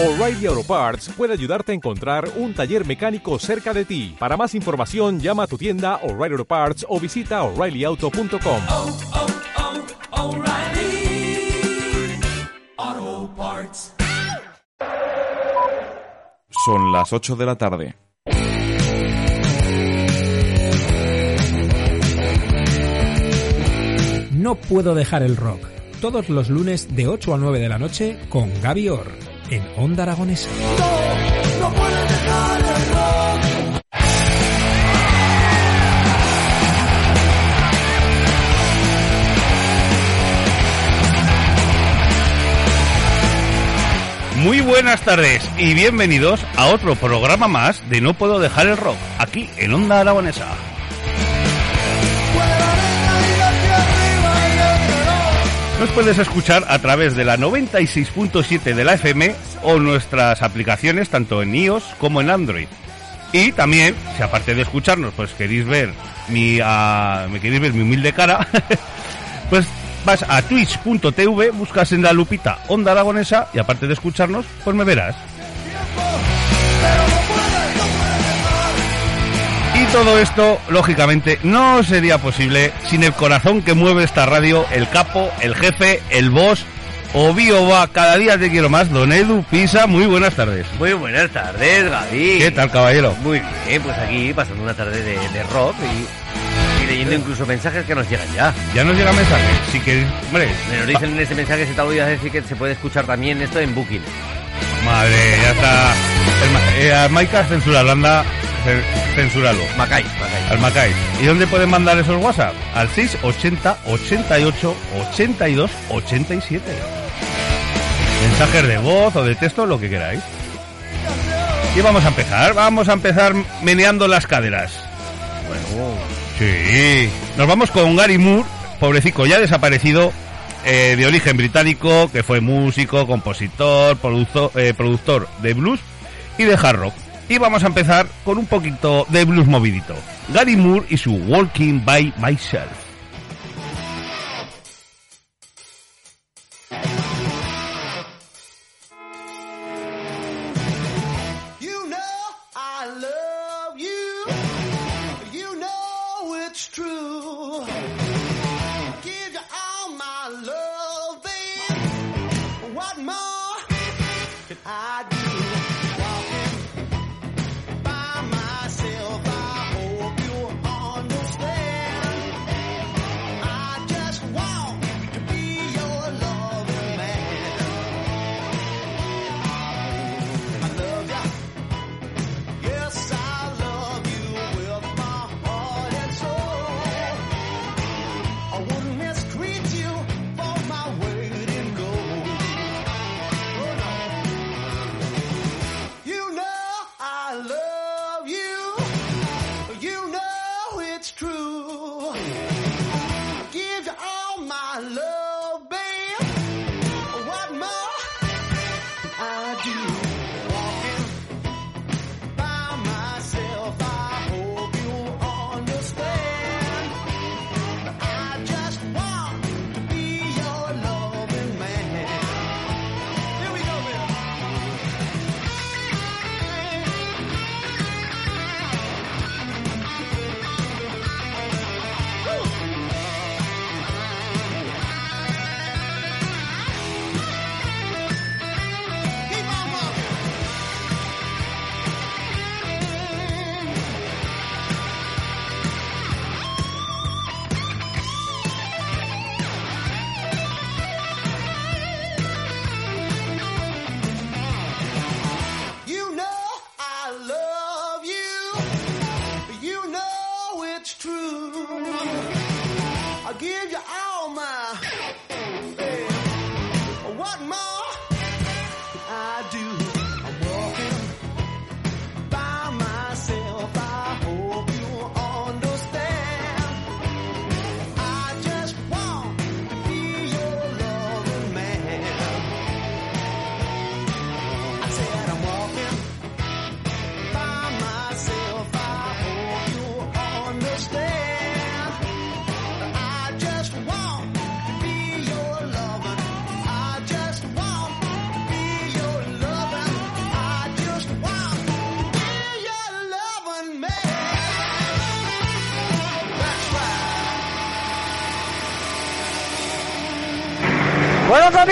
O'Reilly Auto Parts puede ayudarte a encontrar un taller mecánico cerca de ti. Para más información, llama a tu tienda O'Reilly Auto Parts o visita oreillyauto.com. oh, oh, Parts. Son las 8 de la tarde. No puedo dejar el rock. Todos los lunes de 8 a 9 de la noche con Gaby Orr en Onda Aragonesa. Muy buenas tardes y bienvenidos a otro programa más de No Puedo Dejar el Rock, aquí en Onda Aragonesa. Nos puedes escuchar a través de la 96.7 de la FM o nuestras aplicaciones tanto en iOS como en Android. Y también, si aparte de escucharnos, pues queréis ver mi, ah, me queréis ver mi humilde cara, pues vas a twitch.tv, buscas en la lupita Onda Aragonesa y aparte de escucharnos, pues me verás. Todo esto, lógicamente, no sería posible sin el corazón que mueve esta radio, el capo, el jefe, el boss, o va cada día te quiero más, don Edu Pisa, muy buenas tardes. Muy buenas tardes, Gaby. ¿Qué tal, caballero? Muy bien, pues aquí pasando una tarde de, de rock y, y leyendo incluso mensajes que nos llegan ya. Ya nos llega mensaje, si queréis, hombre, Me nos dicen en ese mensaje, se te olvida decir que se puede escuchar también esto en Booking. madre, ya está. El, eh, a Maika censura, anda, censúralo. Macay, Macay. Al Macay. ¿Y dónde pueden mandar esos WhatsApp? Al 680 88 82 87. Mensajes de voz o de texto, lo que queráis. Y vamos a empezar, vamos a empezar meneando las caderas. Bueno, Sí. Nos vamos con Gary Moore, pobrecico ya desaparecido, eh, de origen británico, que fue músico, compositor, produzo- eh, productor de blues y de hard rock. Y vamos a empezar con un poquito de blues movidito. Gary Moore y su Walking by Myself.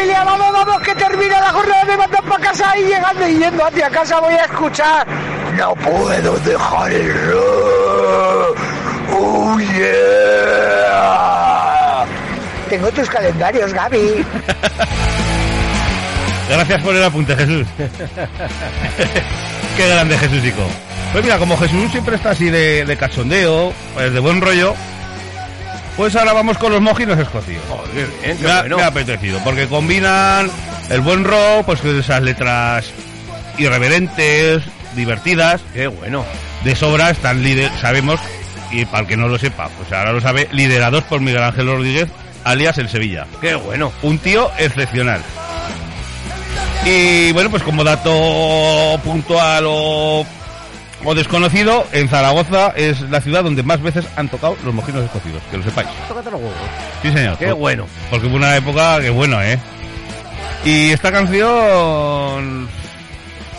Familia, vamos, vamos, que termina la jornada de mandar para casa y llegando y yendo hacia casa voy a escuchar. No puedo dejar el rock. Oh yeah. Tengo tus calendarios, Gaby. Gracias por el apunte, Jesús. Qué grande Jesúsico. Pues mira, como Jesús siempre está así de, de cachondeo, pues de buen rollo, pues ahora vamos con los mojinos escocidos. Joder, bien, qué me, ha, bueno. me ha apetecido, porque combinan el buen rock, pues con esas letras irreverentes, divertidas, Qué bueno. de sobra están lider sabemos, y para el que no lo sepa, pues ahora lo sabe, liderados por Miguel Ángel Rodríguez, alias el Sevilla. Qué bueno. Un tío excepcional. Y bueno, pues como dato puntual o, o desconocido, en Zaragoza es la ciudad donde más veces han tocado los mojinos escocidos, que lo sepáis. Tócate los huevos. Sí, señor. Qué Por- bueno. Porque hubo una época que bueno, ¿eh? Y esta canción...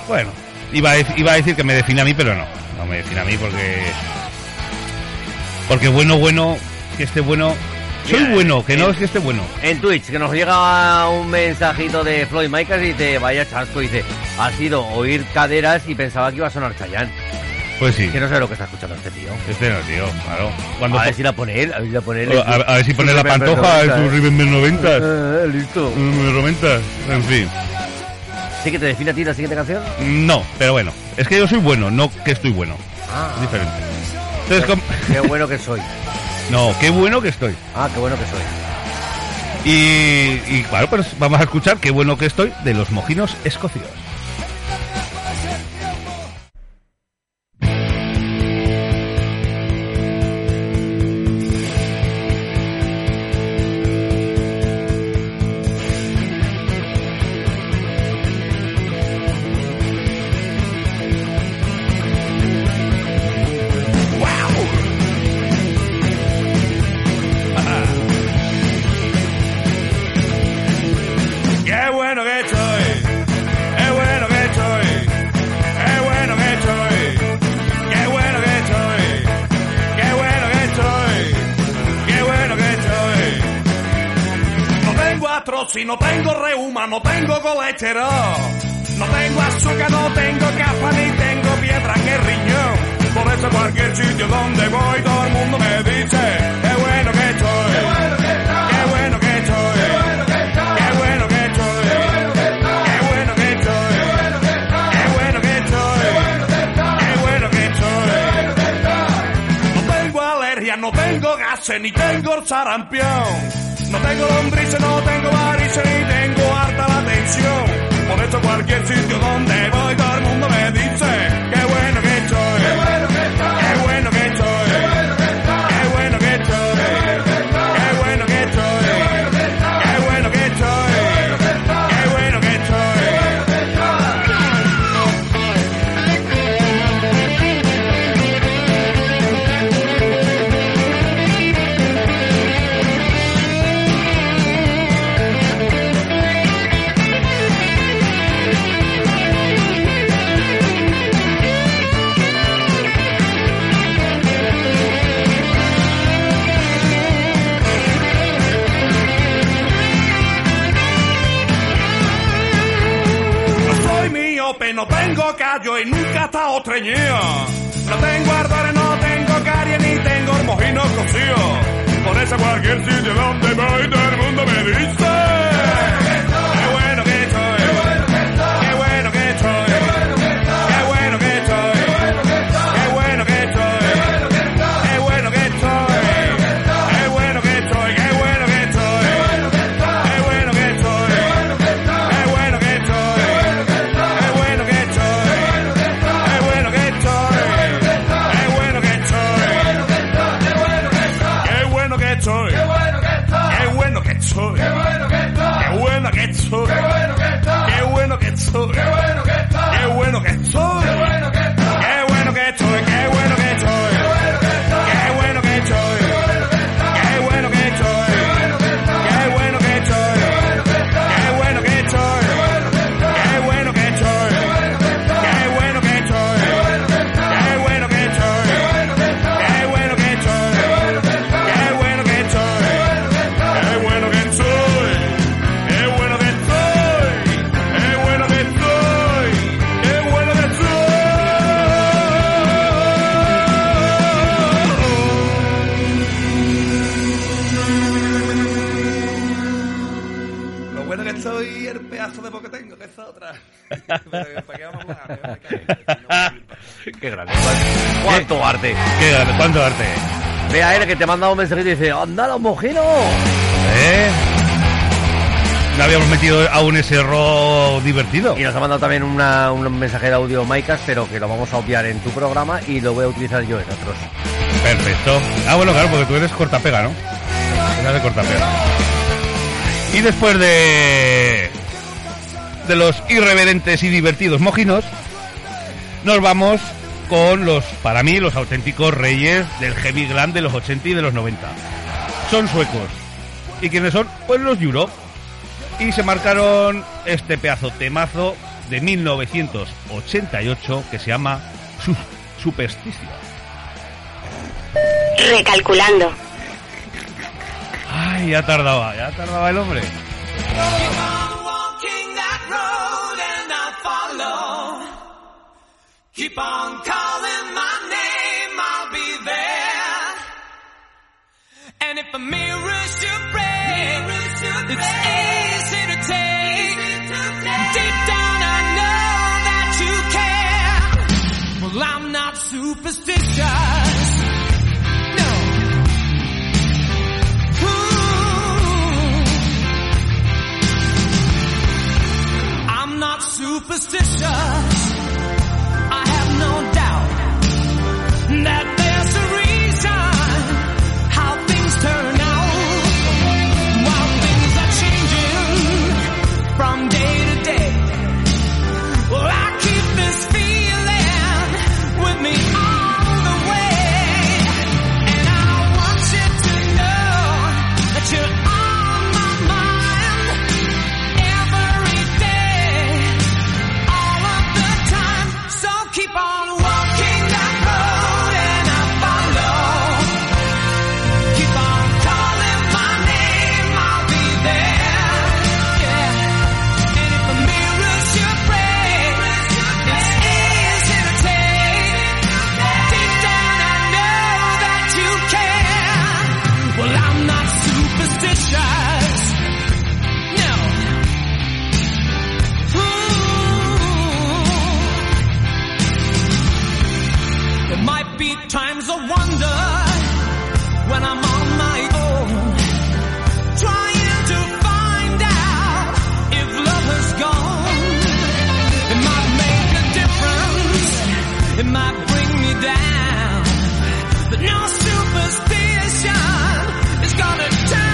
Bueno, iba a, iba a decir que me define a mí, pero no. No me define a mí porque... Porque bueno, bueno, que esté bueno... Soy bueno, que no eh, es que esté bueno. En Twitch, que nos llega un mensajito de Floyd Micas y dice, vaya chasco, dice, ha sido oír caderas y pensaba que iba a sonar Chayanne. Pues sí. Que no sé lo que está escuchando este tío. Este no, tío, claro. Cuando A ver si la pone él, a ver si la pone él. a, ver si pone la pantoja en sus Remember 90. Eh, listo. Remember 90. En fin. ¿Sí que te define a ti la siguiente canción? No, pero bueno. Es que yo soy bueno, no que estoy bueno. Ah, Es diferente. Entonces, com- qué bueno que soy. No, qué bueno que estoy. Ah, qué bueno que soy. Y, y claro, pues vamos a escuchar qué bueno que estoy de los mojinos escocidos. Artrosis, no tengo reuma, no tengo colesterol, no tengo azúcar, no tengo capa ni tengo piedra en el riñón. Por eso cualquier sitio donde voy todo el mundo me dice, qué bueno que estoy, qué bueno que estoy, qué bueno que estoy. Qué bueno que estoy, qué bueno que estoy, qué bueno que estoy, qué bueno que estoy. No tengo alergia, no tengo gases, ni tengo sarampión. No tengo lombrices, no tengo varices, ni tengo harta la tensión. Por eso cualquier sitio donde voy todo el mundo me dice, qué bueno que estoy, qué bueno que callo y nunca he estado treñido. No tengo ardores, no tengo caries ni tengo mojino cocido. Por eso cualquier sitio donde voy todo el mundo me dice. Cuánto arte. Ve a él que te manda un mensajito y dice, ¡anda los mojinos! ¿Eh? No habíamos metido aún ese ro divertido. Y nos ha mandado también una- un mensaje de audio Maicas, pero que lo vamos a obviar en tu programa y lo voy a utilizar yo en otros. Perfecto. Ah, bueno, claro, porque tú eres cortapega, ¿no? Eres de cortapega. Y después de de los irreverentes y divertidos mojinos, nos vamos con los, para mí, los auténticos reyes del heavy glam de los 80 y de los 90. Son suecos. ¿Y quiénes son? Pues los Europe. Y se marcaron este pedazo temazo de 1988 que se llama Su- Superstition. Recalculando. Ay, ya tardaba, ya tardaba el hombre. Keep on calling my name, I'll be there. And if a mirror should break, it's easy to take. Deep down I know that you care. Well, I'm not superstitious. No. Ooh. I'm not superstitious. Down. But no superstition is gonna turn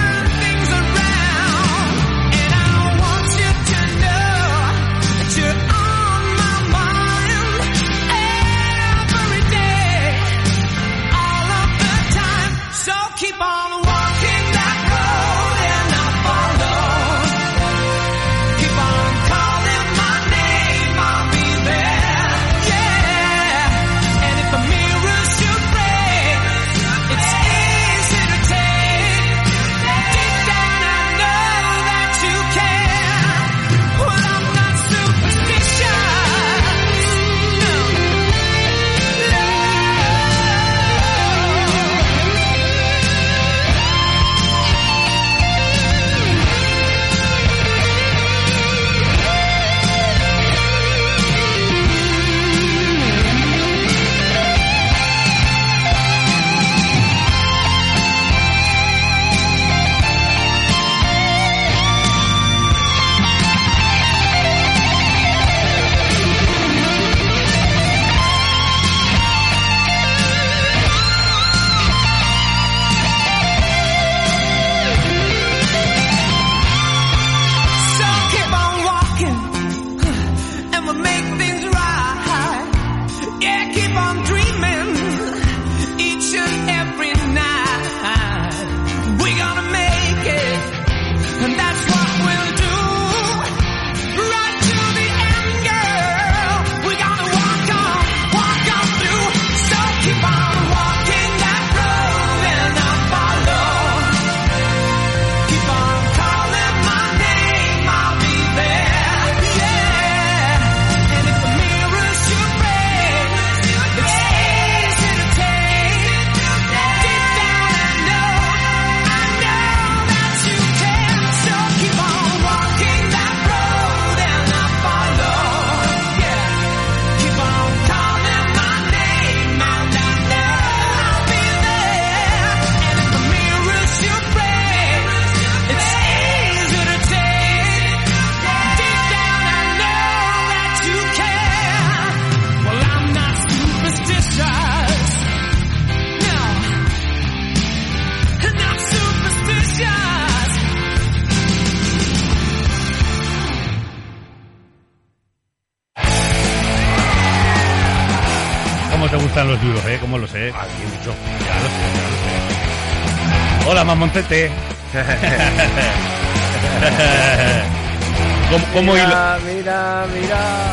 mamoncete. ¿Cómo, hilo? mira.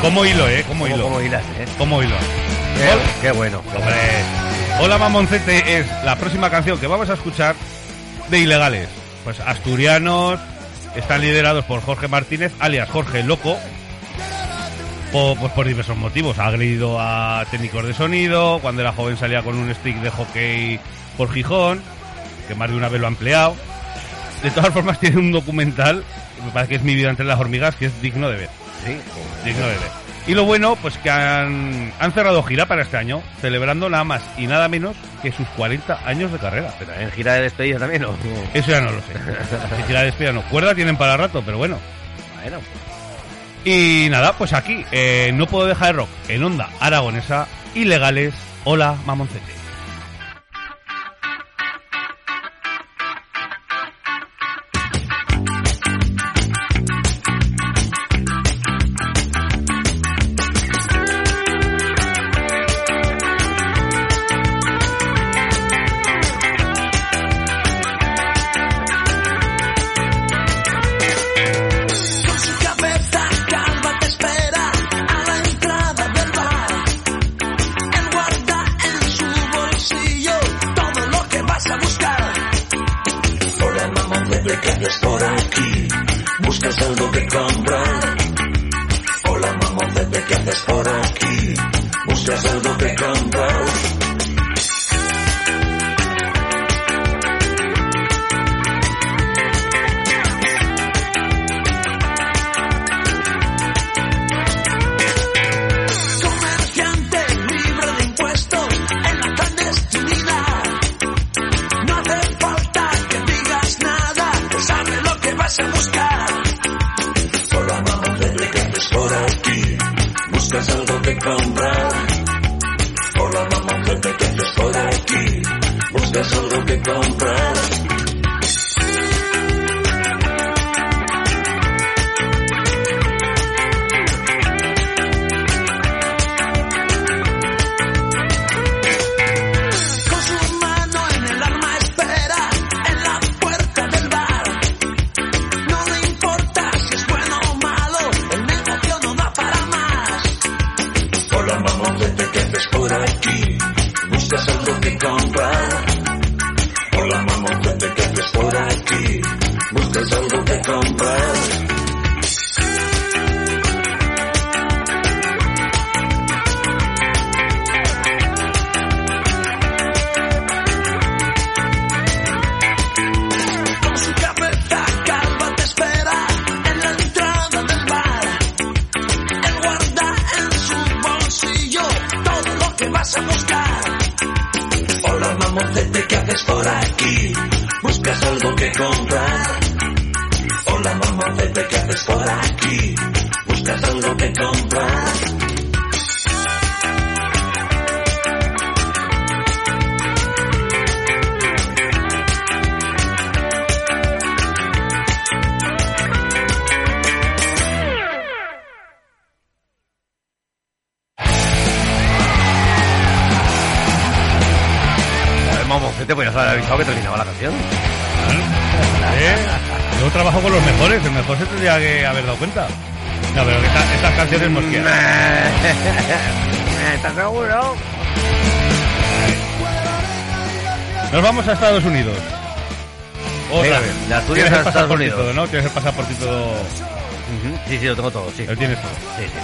¿Cómo hilo, eh? ¿Cómo ¿Cómo, hilo? cómo hilas, eh? ¿Cómo hilo? Qué, qué bueno. Hombre, Hola Mamoncete es la próxima canción que vamos a escuchar de Ilegales. Pues asturianos, están liderados por Jorge Martínez, alias Jorge Loco, pues por diversos motivos. Ha agredido a técnicos de sonido, cuando era joven salía con un stick de hockey por Gijón, que más de una vez lo ha empleado. De todas formas tiene un documental, me parece que es Mi vida entre las hormigas, que es digno de ver. Sí, Digno de ver. Y lo bueno, pues que han, han cerrado gira para este año, celebrando nada más y nada menos que sus 40 años de carrera. pero en gira de despedida también, ¿no? Eso ya no lo sé. Si gira de despedida no. Cuerda tienen para rato, pero bueno. Bueno, Y nada, pues aquí, eh, no puedo dejar el rock en onda aragonesa, ilegales, hola mamoncete. Vamos a Estados Unidos. Otra Venga, vez. de Asturias Tienes a Estados Unidos. todo, ¿no? Tienes el pasaporte todo. Ujú, Sí, sí, lo tengo todo, sí. Lo tienes todo. Sí, sí.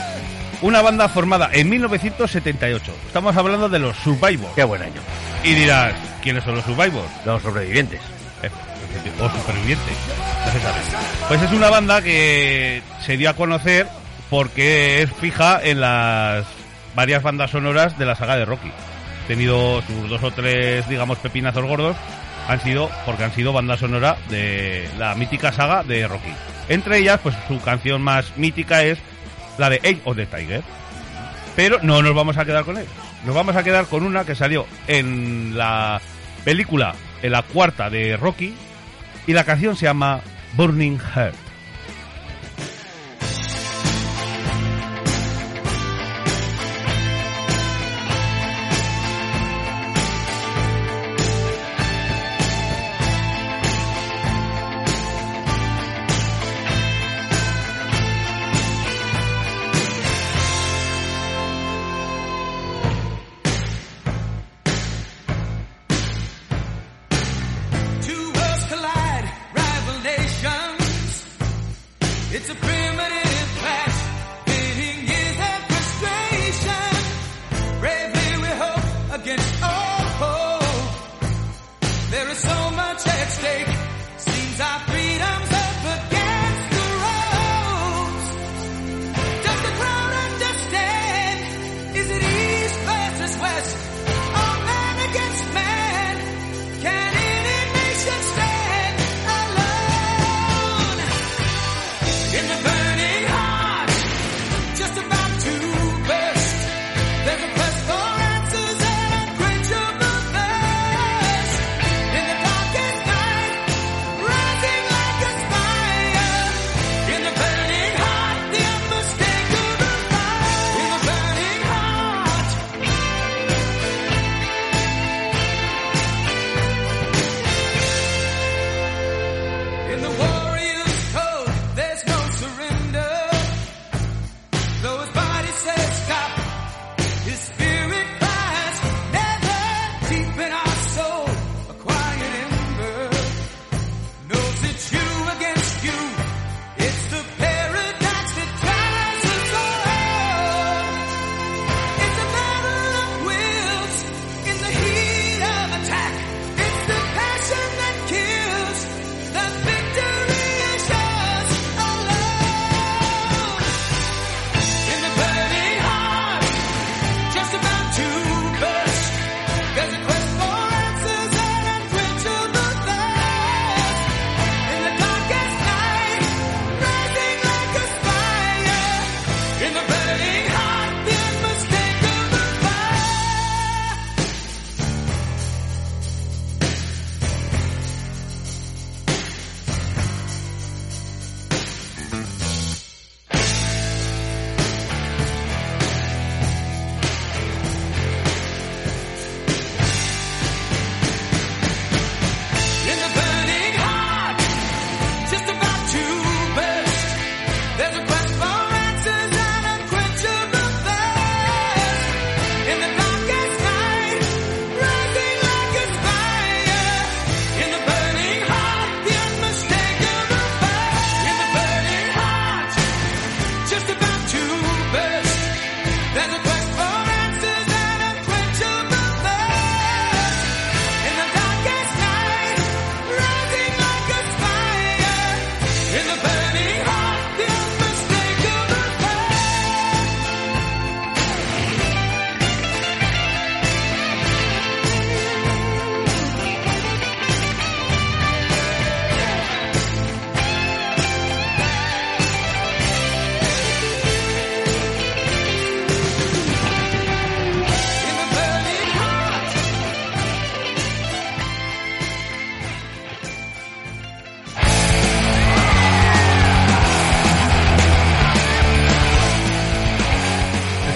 Una banda formada en 1978. Estamos hablando de los Survivors. Qué buen año. Y dirás, ¿quiénes son los Survivors? Los sobrevivientes. Eh, O supervivientes. No se sabe. Pues es una banda que se dio a conocer porque es fija en las varias bandas sonoras de la saga de Rocky. Tenido sus dos o tres, digamos, pepinazos gordos. Han sido, porque han sido banda sonora de la mítica saga de Rocky. Entre ellas, pues su canción más mítica es la de Age of the Tiger. Pero no nos vamos a quedar con él. Nos vamos a quedar con una que salió en la película, en la cuarta de Rocky, y la canción se llama Burning Heart.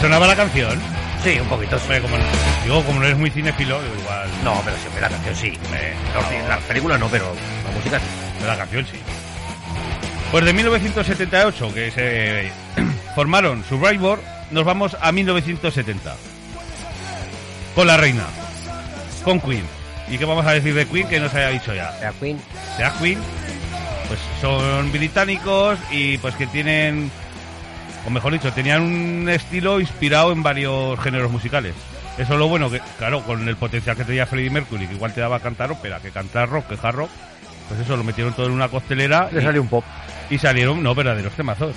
Sonaba la canción? Sí, un poquito. sí. Hombre, como, digo, como no eres muy cinéfilo, igual. No, pero siempre la canción sí. Eh, No, la película no, pero la música sí. La canción sí. Pues de 1978, que se formaron Survivor, nos vamos a 1970. Con la reina. Con Queen. ¿Y qué vamos a decir de Queen que no se haya dicho ya? La Queen. Sea Queen, pues son británicos y pues que tienen, o mejor dicho, tenían un estilo inspirado en varios géneros musicales. Eso es lo bueno, que claro, con el potencial que tenía Freddie Mercury, que igual te daba a cantar ópera, que cantar rock, que hard rock, pues eso lo metieron todo en una costelera Le y, salió un pop. y salieron, no, verdaderos temazos.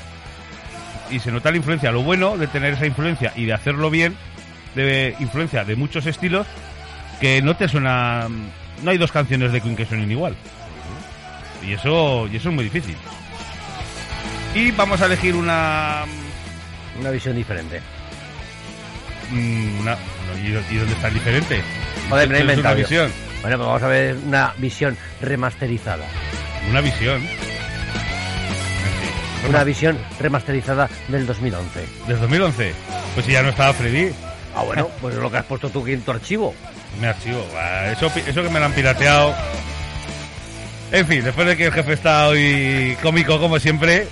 Y se nota la influencia, lo bueno de tener esa influencia y de hacerlo bien, de influencia de muchos estilos, que no te suena, no hay dos canciones de Queen que suenen igual. Y eso, y eso es muy difícil. Y vamos a elegir una... Una visión diferente. mm, una- ¿y, dónde está el diferente? Joder, me he inventado una visión. Bueno, pues vamos a ver una visión remasterizada. Una visión. Una visión remasterizada del 2011. ¿Desde 2011? Pues si ya no estaba Freddy. Ah, bueno, pues es lo que has puesto tú aquí en tu archivo. Me archivo. Eso, eso que me lo han pirateado. En fin, después de que el jefe está hoy cómico como siempre,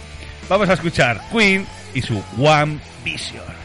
vamos a escuchar Queen y su One Vision.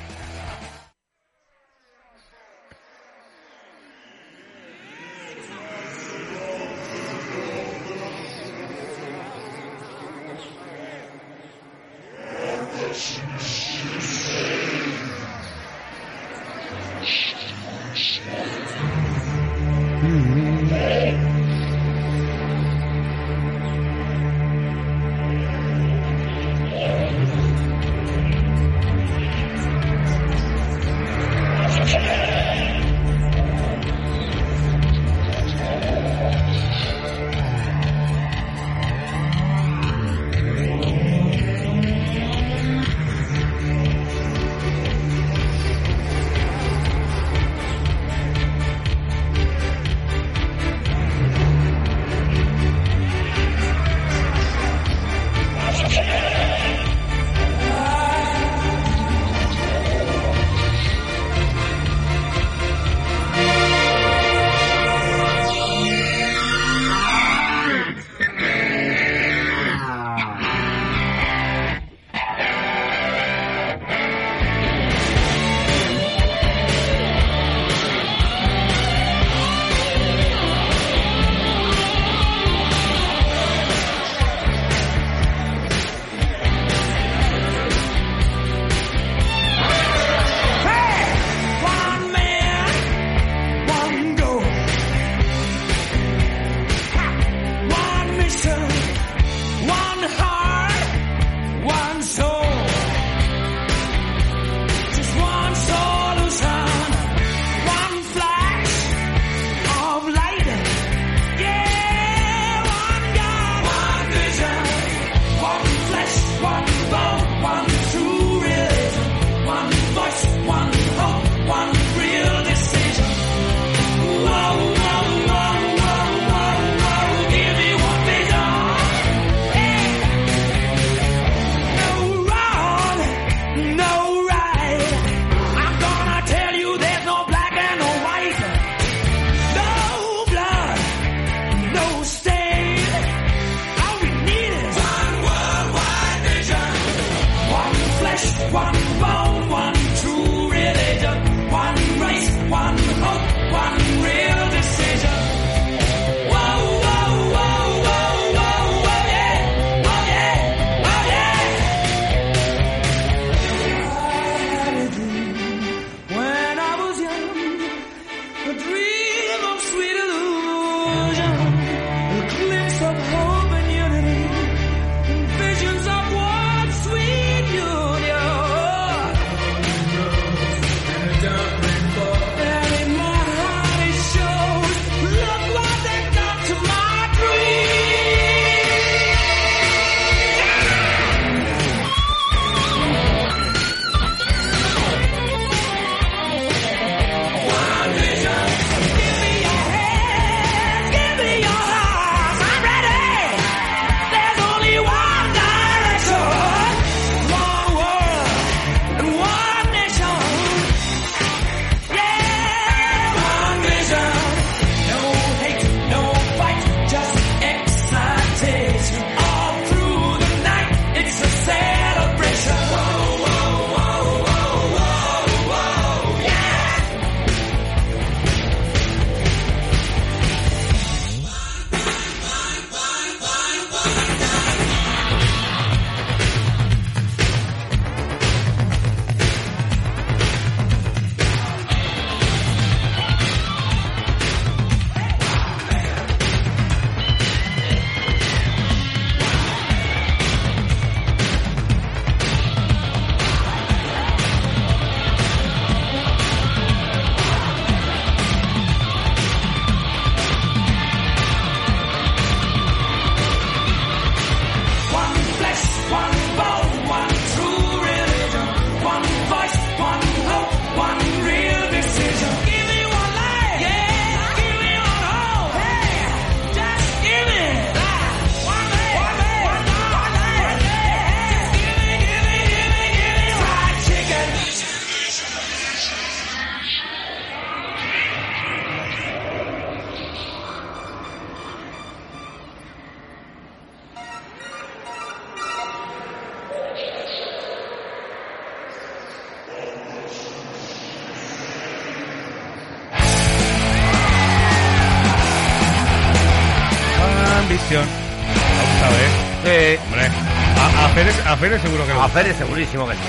Fere segurísimo que sí.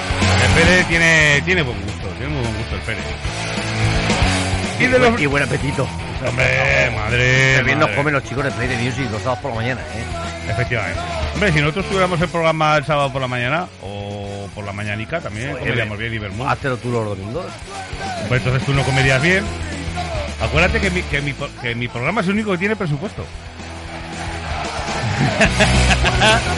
El Fere tiene, tiene buen gusto, tiene muy buen gusto el Fere. Y de los... Y buen apetito. Hombre, madre, Qué bien nos comen los chicos de Play the Music los sábados por la mañana, ¿eh? Efectivamente. Hombre, si nosotros tuviéramos el programa el sábado por la mañana o por la mañanica también Joder. comeríamos bien y Bermud. Háztelo tú los domingos. Pues entonces tú no comerías bien. Acuérdate que mi, que, mi, que mi programa es el único que tiene presupuesto.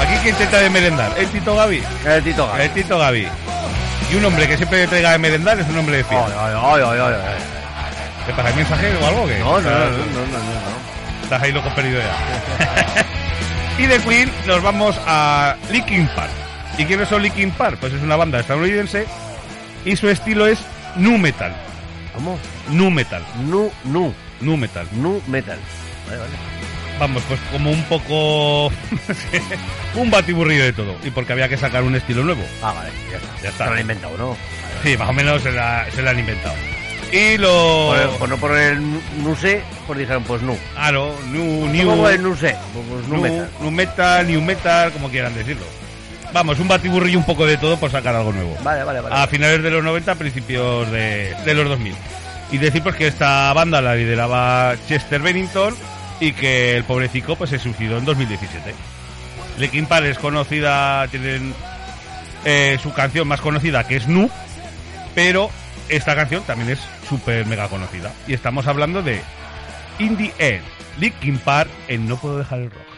Aquí quien intenta de merendar, el Tito Gaby. El Tito Gaby. El Tito Gaby. Y un hombre que siempre traiga de merendar es un hombre de fiel. Ay, ay, ay, ay, ay, ay. ¿Qué pasa? ¿Hay mensaje o algo? que No, no, no, no, no, no, no. Estás ahí loco perdido ya. y de Queen nos vamos a Linkin Park. ¿Y quiénes son Linkin Park? Pues es una banda estadounidense y su estilo es nu metal. ¿Cómo? Nu metal. Nu, nu, Nu metal. nu metal. Vale, vale. Vamos, pues como un poco... un batiburrillo de todo. Y porque había que sacar un estilo nuevo. Ah, vale, ya está. Ya está. Se lo han inventado, ¿no? Sí, más o menos se la, se la han inventado. Y lo... Por, el- por no poner el nu, nu sé, pues dijeron, pues nu. Claro, nu, new, ¿Cómo es nu sé? Pues, pues nu nu, metal. nu metal, new metal, como quieran decirlo. Vamos, un batiburrillo un poco de todo por sacar algo nuevo. Vale, vale, vale. a finales de los 90, principios de, de los 2000. Y decir pues que esta banda la lideraba Chester Bennington y que el pobrecito pues se suicidó en 2017. Linkin Park es conocida, tienen eh, su canción más conocida que es Nu, pero esta canción también es súper mega conocida. Y estamos hablando de In the End, Linkin Park en No Puedo Dejar el Rock.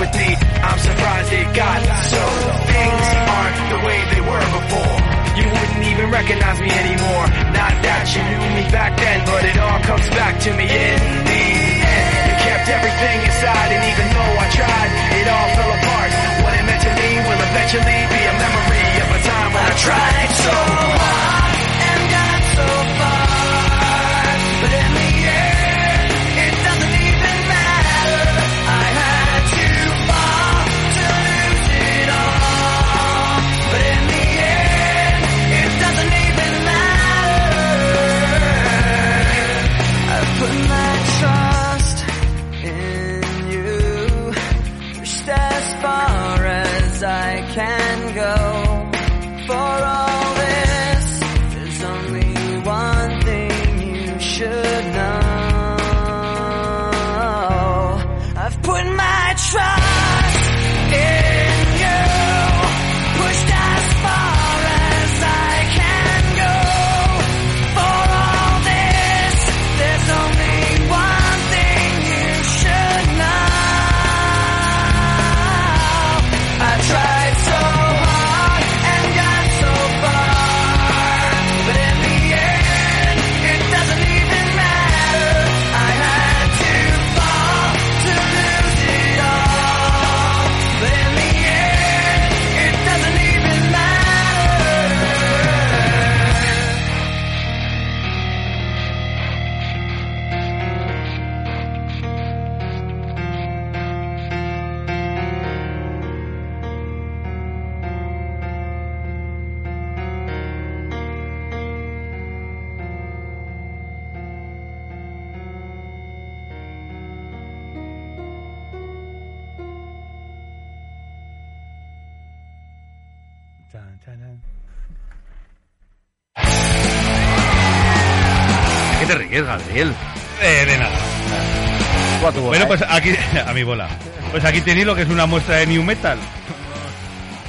with me, I'm surprised it got so. Things aren't the way they were before. You wouldn't even recognize me anymore. Not that you knew me back then, but it all comes back to me in Gabriel? Eh, de nada. Tú a tu bola, Bueno, pues aquí, a mi bola. Pues aquí tenéis lo que es una muestra de New Metal.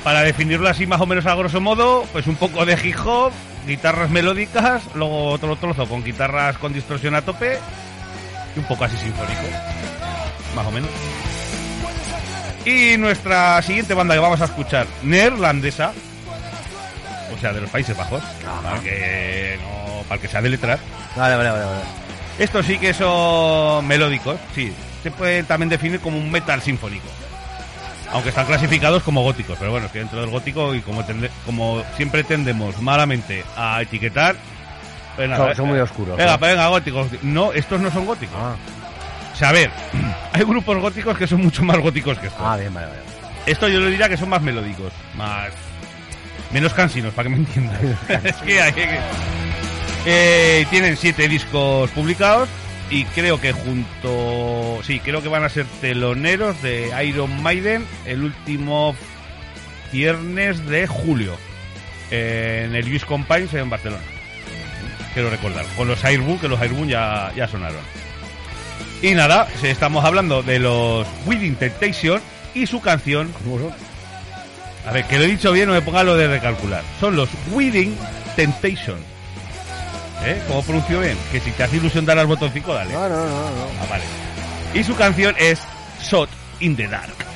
Para definirlo así más o menos a grosso modo, pues un poco de hip hop, guitarras melódicas, luego otro trozo con guitarras con distorsión a tope y un poco así sinfónico. Más o menos. Y nuestra siguiente banda que vamos a escuchar, neerlandesa, o sea, de los Países Bajos, para que, no, para que sea de letras. Vale, vale, vale. vale. Estos sí que son melódicos, sí. Se pueden también definir como un metal sinfónico. Aunque están clasificados como góticos, pero bueno, es que dentro del gótico y como, tende- como siempre tendemos malamente a etiquetar... pues nada, Son- son muy oscuros, Venga, ¿no? pues venga, góticos. No, estos no son góticos. Ah, O sea, a ver, hay grupos góticos que son mucho más góticos que estos. ah, bien, vale, vale. Esto yo le diría que son más melódicos, más... Menos cansinos, para que me entiendan. es que hay que... Eh, tienen siete discos publicados y creo que junto... Sí, creo que van a ser teloneros de Iron Maiden el último viernes de julio eh, en el Luis Compines en Barcelona. Quiero recordar. Con los Airbook, que los Airbook ya, ya sonaron. Y nada, estamos hablando de los Within Temptation y su canción. A ver, que lo he dicho bien, no me ponga lo de recalcular. Son los Within Temptation. ¿Eh? ¿Cómo pronuncio bien? Que si te hace ilusión dar al botoncito, dale. No, no, no, no. Ah, vale. Y su canción es Shot in the Dark.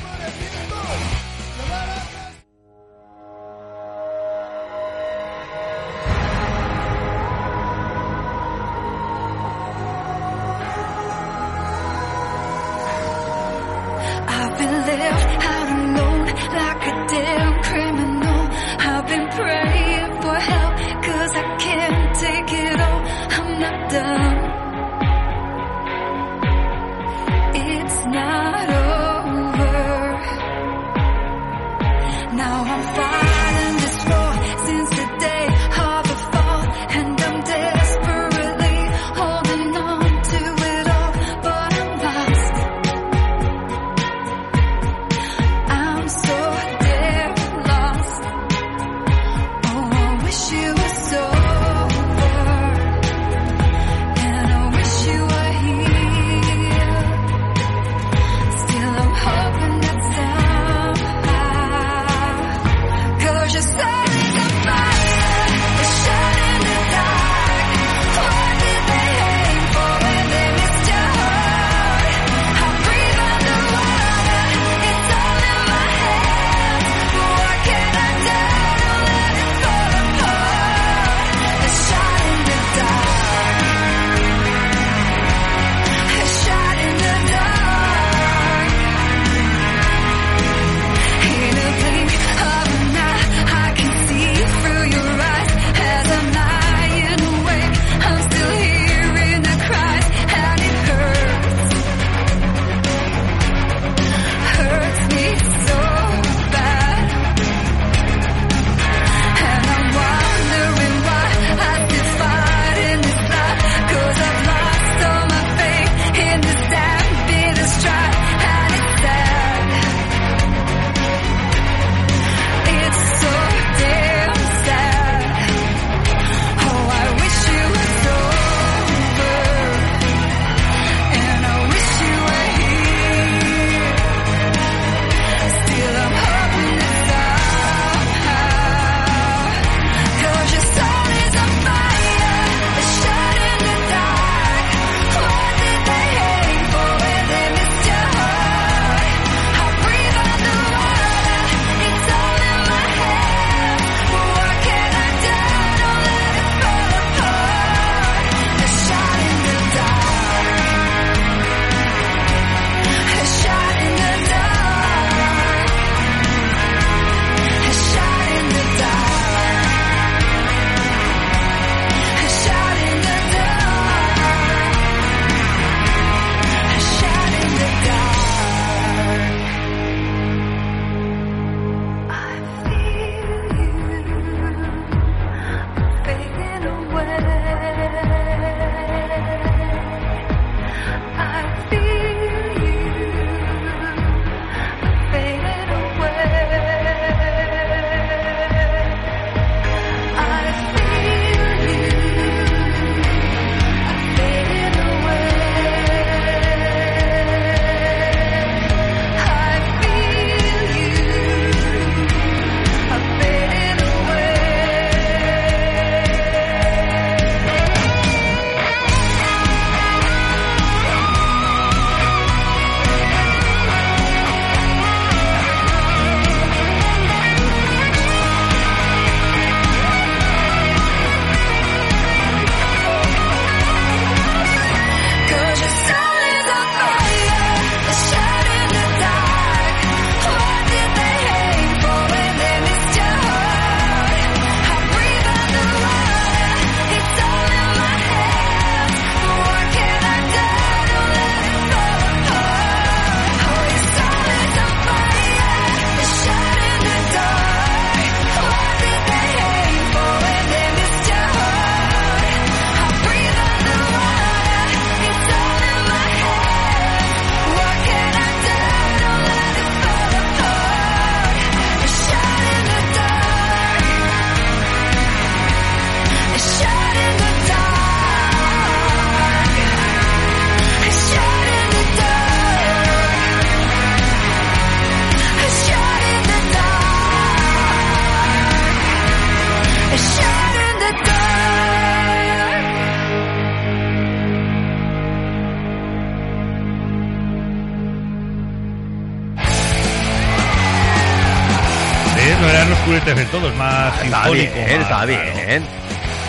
Está sinfónico. bien, más- está claro. bien.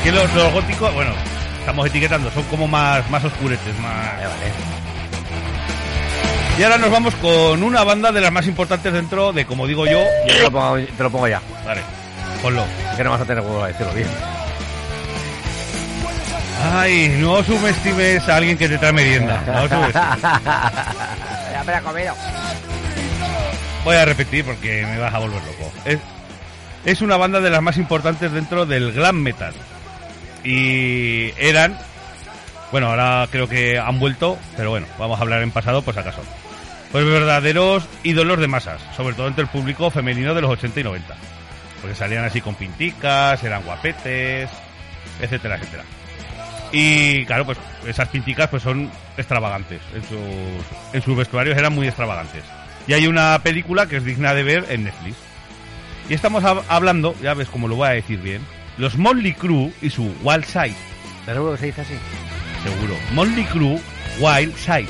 Que los, los góticos, bueno, estamos etiquetando, son como más, más oscuretes, más... Y ahora nos vamos con una banda de las más importantes dentro de, como digo yo... Yo te lo pongo, te lo pongo ya. Vale, ponlo. Es que no vas a tener huevo a decirlo bien. Ay, no subestimes a alguien que te trae merienda. No subestimes. ya me la he comido. Voy a repetir porque me vas a volver loco. Es, es una banda de las más importantes dentro del glam metal. Y eran... Bueno, ahora creo que han vuelto, pero bueno, vamos a hablar en pasado si acaso. Pues verdaderos ídolos de masas, sobre todo entre el público femenino de los 80 y 90. Porque salían así con pinticas, eran guapetes, etcétera, etcétera. Y claro, pues esas pinticas pues son extravagantes. Sus, en sus vestuarios eran muy extravagantes. Y hay una película que es digna de ver en Netflix. Y estamos hab- hablando, ya ves cómo lo voy a decir bien, los Motley Crue y su Wild Side. ¿Seguro que se dice así? Seguro. Motley Crue Wild Side.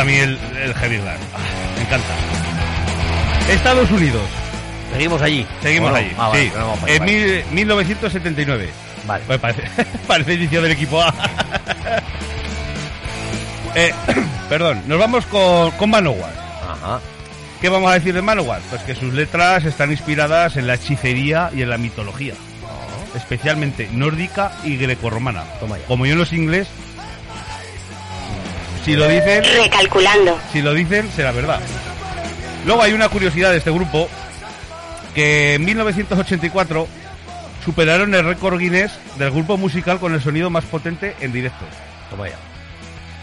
Gusta a mí el, el heavy glam. Ah, me encanta. Estados Unidos. Seguimos allí. Seguimos Bueno, allí. ah, sí. vale, en vale. mil- 1979. Vale. Pues parece, parece inicio del equipo A. Eh, perdón, nos vamos con, con Manowar. Ajá. ¿Qué vamos a decir de Manowar? Pues que sus letras están inspiradas en la hechicería y en la mitología. Especialmente nórdica y grecorromana. Toma ya. Como yo en los inglés, si lo dicen, Recalculando. si lo dicen, será verdad. Luego hay una curiosidad de este grupo, que en 1984 superaron el récord Guinness del grupo musical con el sonido más potente en directo, Toma ya.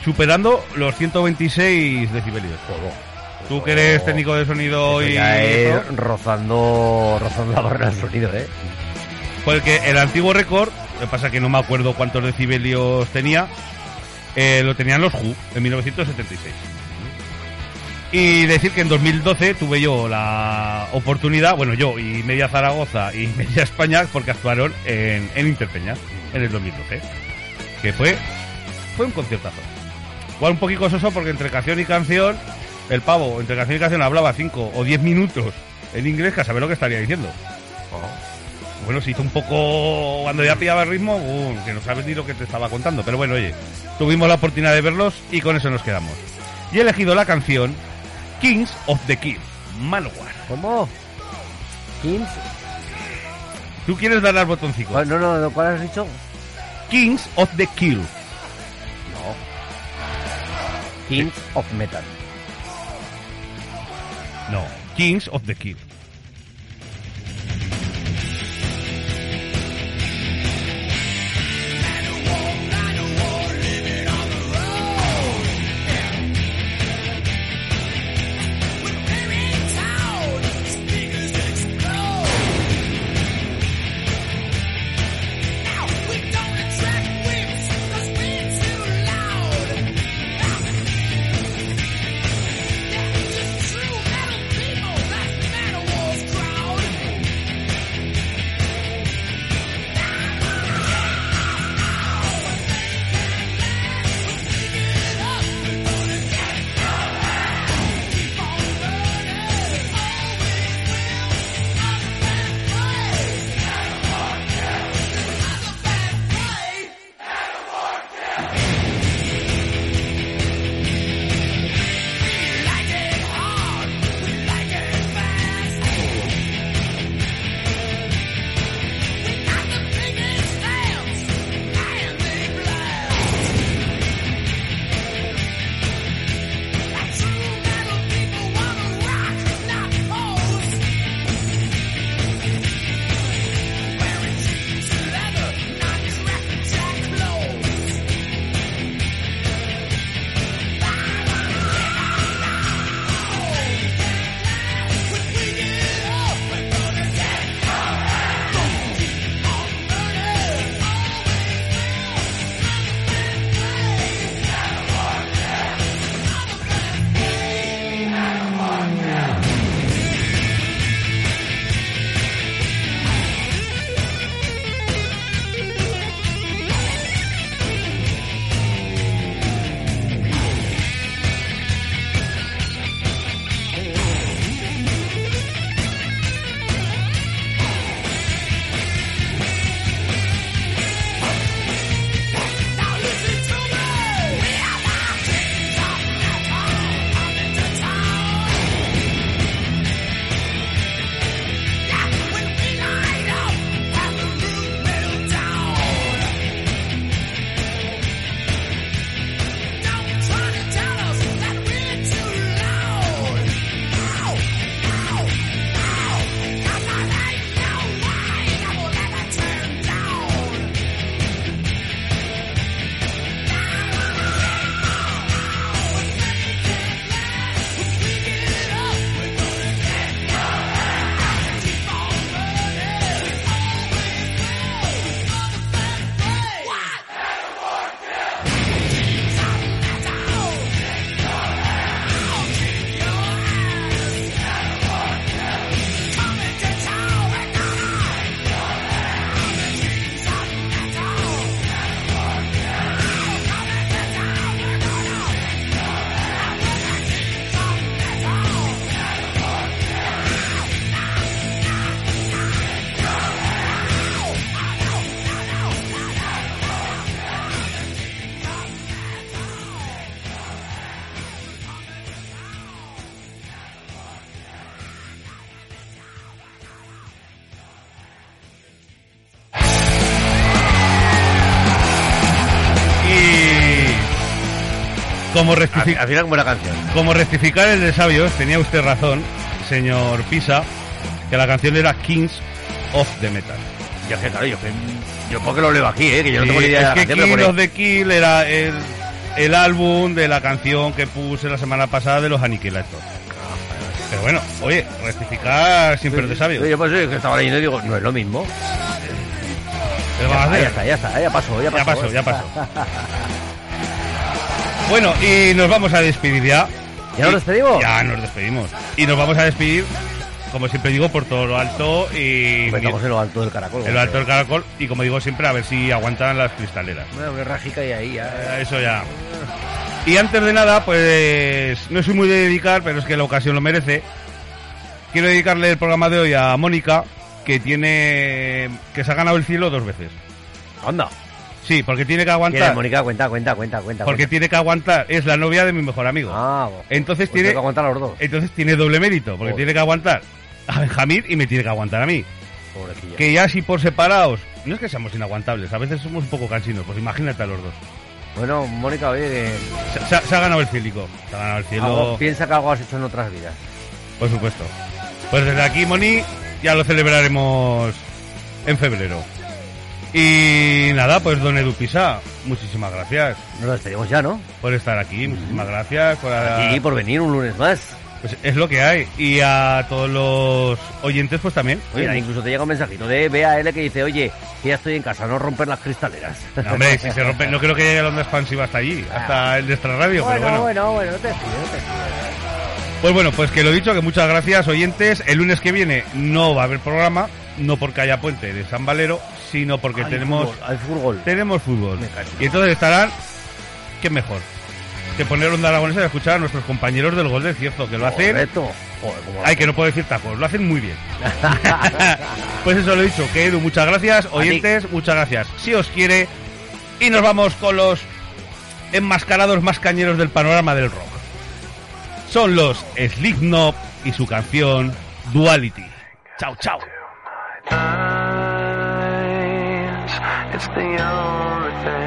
superando los 126 decibelios. Tú que eres técnico de sonido Eso y... ya es eso, rozando, rozando la barrera del sonido, ¿eh? Porque el antiguo récord, lo que pasa que no me acuerdo cuántos decibelios tenía, eh, lo tenían los Who en 1976. Y decir que en 2012 tuve yo la oportunidad, bueno, yo y media Zaragoza y media España, porque actuaron en, en Interpeña en el 2012. Que fue, fue un conciertazo. Igual un poquito soso porque entre canción y canción, el pavo, entre canción y canción hablaba 5 o 10 minutos en inglés, que a saber lo que estaría diciendo. Bueno, se hizo un poco. Cuando ya pillaba el ritmo, uh, que no sabes ni lo que te estaba contando. Pero bueno, oye, tuvimos la oportunidad de verlos y con eso nos quedamos. Y he elegido la canción Kings of the Kill, Manowar. ¿Cómo? Kings. ¿Tú quieres dar al botoncito? ¿Cuál- No, no, no, ¿cuál has dicho? Kings of the Kill. Kings of Metal. No, Kings of the Kill. Como rectificar... al final, como la canción. Como rectificar el de sabios, tenía usted razón, señor Pisa, que la canción era Kings of the Metal. Yo es que, claro, yo, yo porque lo leo aquí, ¿eh? Que yo no Sí, tengo ni idea de la es que canción, King of the Kill era el, el álbum de la canción que puse la semana pasada de los Aniquilator. Pero bueno, oye, rectificar siempre es de sabios. Sí, Yo pues sí, que estaba leyendo y digo, no es lo mismo. ¿Qué le Ya está, ya está, ya está, ya pasó, ya Ya pasó. pasó, ya pasó. Bueno, y nos vamos a despedir ya. ¿Ya nos despedimos? Ya nos despedimos. Y nos vamos a despedir, como siempre digo, por todo lo alto y... Estamos en lo alto del caracol. en lo alto del caracol y como digo siempre, a ver si aguantan las cristaleras. Una rajica y ahí, ya. Eh, Eso ya. Y antes de nada, pues no soy muy de dedicar, pero es que la ocasión lo merece. Quiero dedicarle el programa de hoy a Mónica, que tiene que se ha ganado el cielo dos veces. Anda. Sí, porque tiene que ¿Quién es, aguantar. Mónica? Cuenta, cuenta, cuenta, cuenta. Porque cuenta. tiene que aguantar. Es la novia de mi mejor amigo. Ah, Entonces pues tiene que aguantar a los dos. entonces tiene doble mérito, porque tiene que aguantar a Benjamín y me tiene que aguantar a mí. Pobrecilla. Que ya si por separados, no es que seamos inaguantables, a veces somos un poco cansinos, pues imagínate a los dos. Bueno, Mónica, oye, que Se, se ha- se ha ganado el cielico. Se ha ganado el cielo. algo- piensa que algo has hecho en otras vidas. Por supuesto. Pues desde aquí, Moni, ya lo celebraremos en febrero. Y nada, pues don Edu Pisa, muchísimas gracias Nos despedimos ya, ¿no? por estar aquí, muchísimas gracias por, Y por venir un lunes más. pues es lo que hay. Y a todos los oyentes, pues también. Mira, incluso te llega un mensajito de BAL que dice, oye, que ya estoy en casa, no romper las cristaleras. No, hombre, si se rompe, no creo que llegue la onda expansiva hasta allí, hasta el de extra radio, bueno, pero bueno. bueno, bueno, no te no te. Pues bueno, pues que lo dicho, que muchas gracias oyentes. El lunes que viene no va a haber programa, no porque haya puente de San Valero, sino porque Hay tenemos fútbol, hay fútbol. tenemos fútbol. Y entonces estarán, ¿qué mejor? Que poner onda aragonesa y escuchar a nuestros compañeros del gol del cierto, que lo hacen... Correcto. Joder, Ay, que no puedo decir tacos, lo hacen muy bien. pues eso lo he dicho, que Edu, muchas gracias. Oyentes, muchas gracias. Si os quiere, y nos vamos con los enmascarados más cañeros del panorama del rock. Son los Slipknot y su canción Duality. Chao, chao. It's the only thing